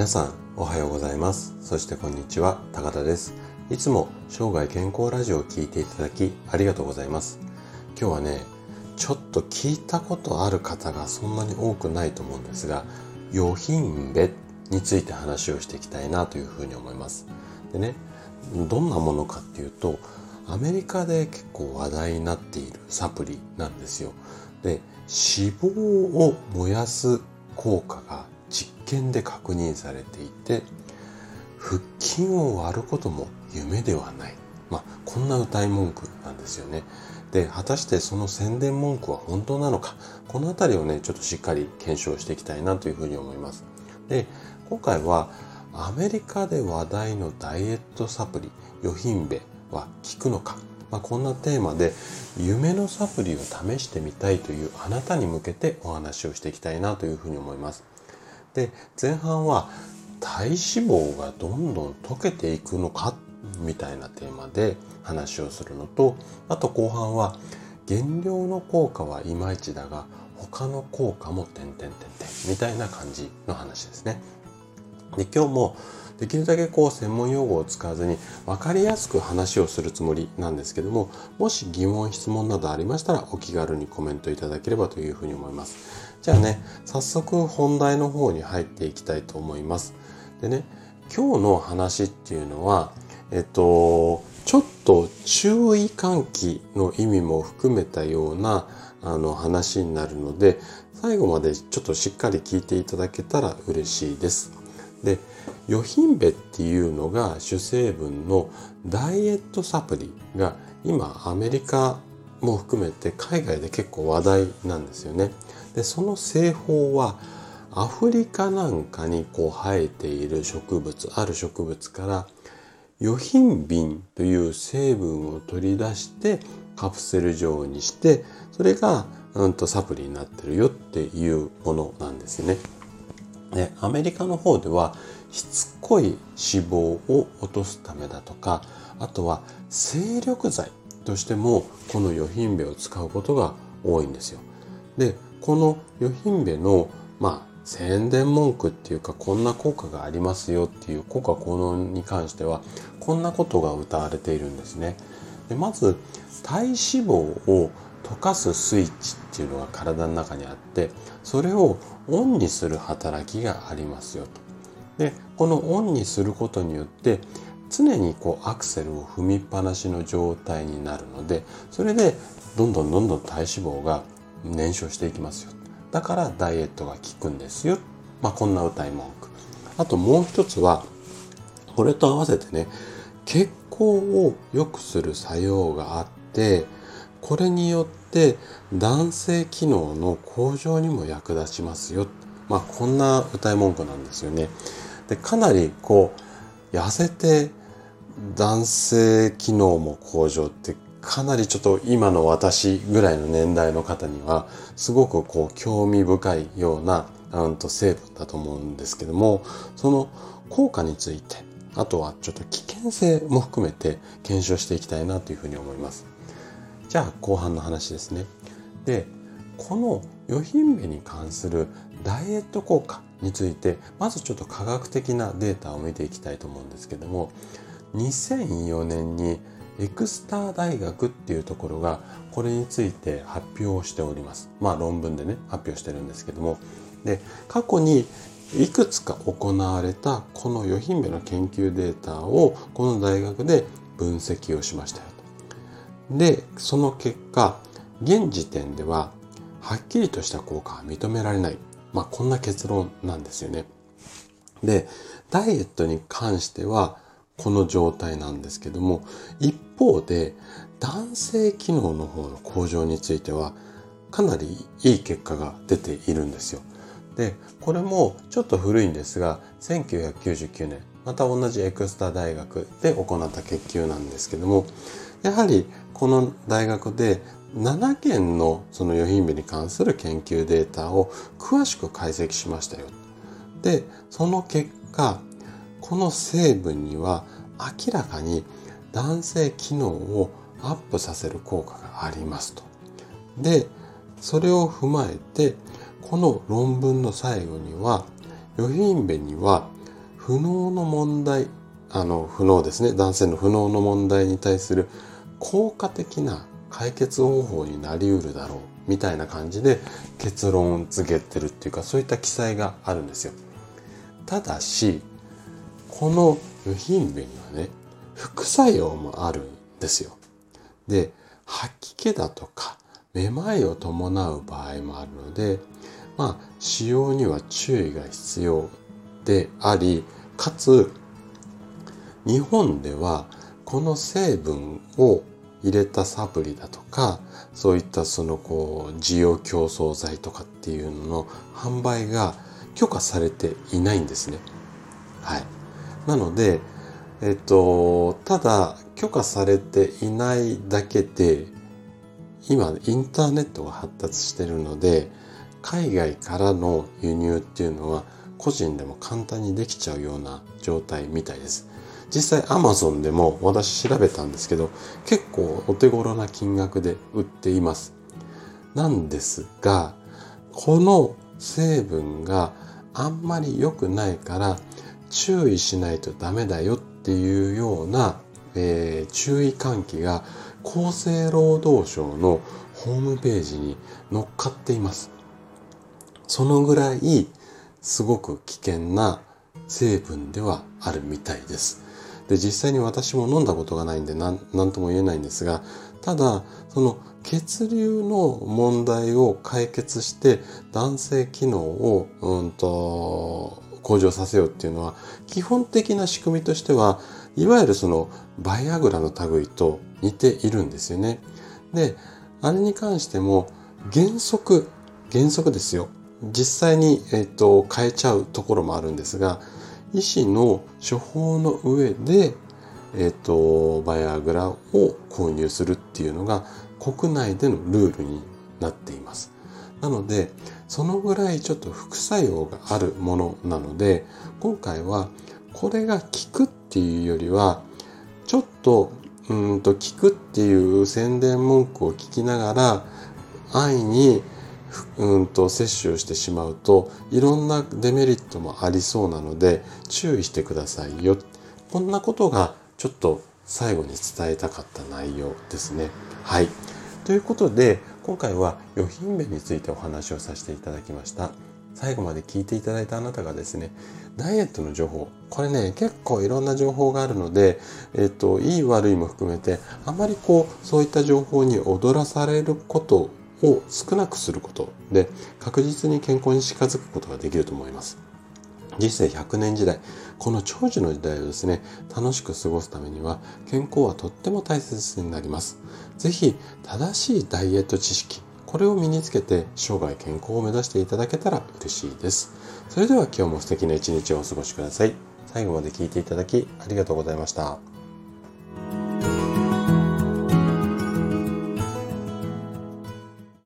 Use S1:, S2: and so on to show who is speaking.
S1: 皆さんおはようございます。そしてこんにちは高田です。いつも生涯健康ラジオを聴いていただきありがとうございます。今日はねちょっと聞いたことある方がそんなに多くないと思うんですが予品べについて話をしていきたいなというふうに思います。でねどんなものかっていうとアメリカで結構話題になっているサプリなんですよ。で脂肪を燃やす効果が験で確認されていて腹筋を割ることも夢ではない、まあ、こんな歌い文句なんですよね。で果たしてその宣伝文句は本当なのかこの辺りをねちょっとしっかり検証していきたいなというふうに思います。で今回はアメリカで話題のダイエットサプリヨヒンベは効くのか、まあ、こんなテーマで夢のサプリを試してみたいというあなたに向けてお話をしていきたいなというふうに思います。で前半は体脂肪がどんどん溶けていくのかみたいなテーマで話をするのとあと後半は減量の効果はいまいちだが他の効果も点々点々みたいな感じの話ですね。で今日もできるだけこう専門用語を使わずに分かりやすく話をするつもりなんですけどももし疑問質問などありましたらお気軽にコメントいただければというふうに思いますじゃあね早速本題の方に入っていきたいと思いますでね今日の話っていうのはえっとちょっと注意喚起の意味も含めたようなあの話になるので最後までちょっとしっかり聞いていただけたら嬉しいですでヨヒンベっていうのが主成分のダイエットサプリが今アメリカも含めて海外で結構話題なんですよね。でその製法はアフリカなんかにこう生えている植物ある植物からヨヒンビンという成分を取り出してカプセル状にしてそれが、うんとサプリになってるよっていうものなんですね。でアメリカの方ではしつこい脂肪を落とすためだとかあとは精力剤としてもこのヨヒンベを使うことが多いんですよ。でこのヨヒンベのまあ宣伝文句っていうかこんな効果がありますよっていう効果効能に関してはこんなことが謳われているんですね。でまず体脂肪を溶かすスイッチっていうのが体の中にあってそれをオンにする働きがありますよと。でこのオンにすることによって常にこうアクセルを踏みっぱなしの状態になるのでそれでどんどんどんどん体脂肪が燃焼していきますよだからダイエットが効くんですよまあこんな歌い文句あともう一つはこれと合わせてね血行を良くする作用があってこれによって男性機能の向上にも役立ちますよ。まあこんな歌い文句なんですよね。でかなりこう痩せて男性機能も向上ってかなりちょっと今の私ぐらいの年代の方にはすごくこう興味深いようなうんと成分だと思うんですけどもその効果についてあとはちょっと危険性も含めて検証していきたいなというふうに思います。じゃあ後半の話ですね。で、このヨヒンベに関するダイエット効果について、まずちょっと科学的なデータを見ていきたいと思うんですけども、2004年にエクスター大学っていうところがこれについて発表をしております。まあ論文でね、発表してるんですけども、で、過去にいくつか行われたこのヨヒンベの研究データをこの大学で分析をしましたよと。で、その結果、現時点では、はっきりとした効果は認められない。まあ、こんな結論なんですよね。で、ダイエットに関しては、この状態なんですけども、一方で、男性機能の方の向上については、かなりいい結果が出ているんですよ。で、これもちょっと古いんですが、1999年、また同じエクスタ大学で行った研究なんですけども、やはりこの大学で7件のそのヨヒンベに関する研究データを詳しく解析しましたよ。で、その結果、この成分には明らかに男性機能をアップさせる効果がありますと。で、それを踏まえて、この論文の最後には、ヨヒンベには不能の問題あの不能ですね男性の不能の問題に対する効果的な解決方法になりうるだろうみたいな感じで結論付けてるっていうかそういった記載があるんですよただしこの湯品弁にはね副作用もあるんですよで吐き気だとかめまいを伴う場合もあるのでまあ使用には注意が必要でありかつ日本ではこの成分を入れたサプリだとかそういったそのこう需要競争剤とかっていうのの販売が許可されていないんですね。はい。なので、えっと、ただ許可されていないだけで今インターネットが発達してるので海外からの輸入っていうのは個人でも簡単にできちゃうような状態みたいです。実際 Amazon でも私調べたんですけど結構お手頃な金額で売っています。なんですがこの成分があんまり良くないから注意しないとダメだよっていうような、えー、注意喚起が厚生労働省のホームページに載っかっています。そのぐらいすごく危険な成分ではあるみたいです。で、実際に私も飲んだことがないんで何とも言えないんですが、ただ、その血流の問題を解決して男性機能を、うんと、向上させようっていうのは、基本的な仕組みとしては、いわゆるそのバイアグラの類と似ているんですよね。で、あれに関しても原則、原則ですよ。実際に、えっ、と、変えちゃうところもあるんですが、医師の処方の上で、えっ、と、バイアグラを購入するっていうのが国内でのルールになっています。なので、そのぐらいちょっと副作用があるものなので、今回はこれが効くっていうよりは、ちょっと、うんと効くっていう宣伝文句を聞きながら、安易にうんと摂取をしてしまうといろんなデメリットもありそうなので注意してくださいよ。こんなことがちょっと最後に伝えたかった内容ですね。はい。ということで今回は予品弁についてお話をさせていただきました最後まで聞いていただいたあなたがですねダイエットの情報これね結構いろんな情報があるので、えっと、いい悪いも含めてあまりこうそういった情報に踊らされることを少なくすることで確実に健康に近づくことができると思います。人生100年時代、この長寿の時代をですね、楽しく過ごすためには健康はとっても大切になります。是非正しいダイエット知識、これを身につけて生涯健康を目指していただけたら嬉しいです。それでは今日も素敵な一日をお過ごしください。最後まで聞いていただきありがとうございました。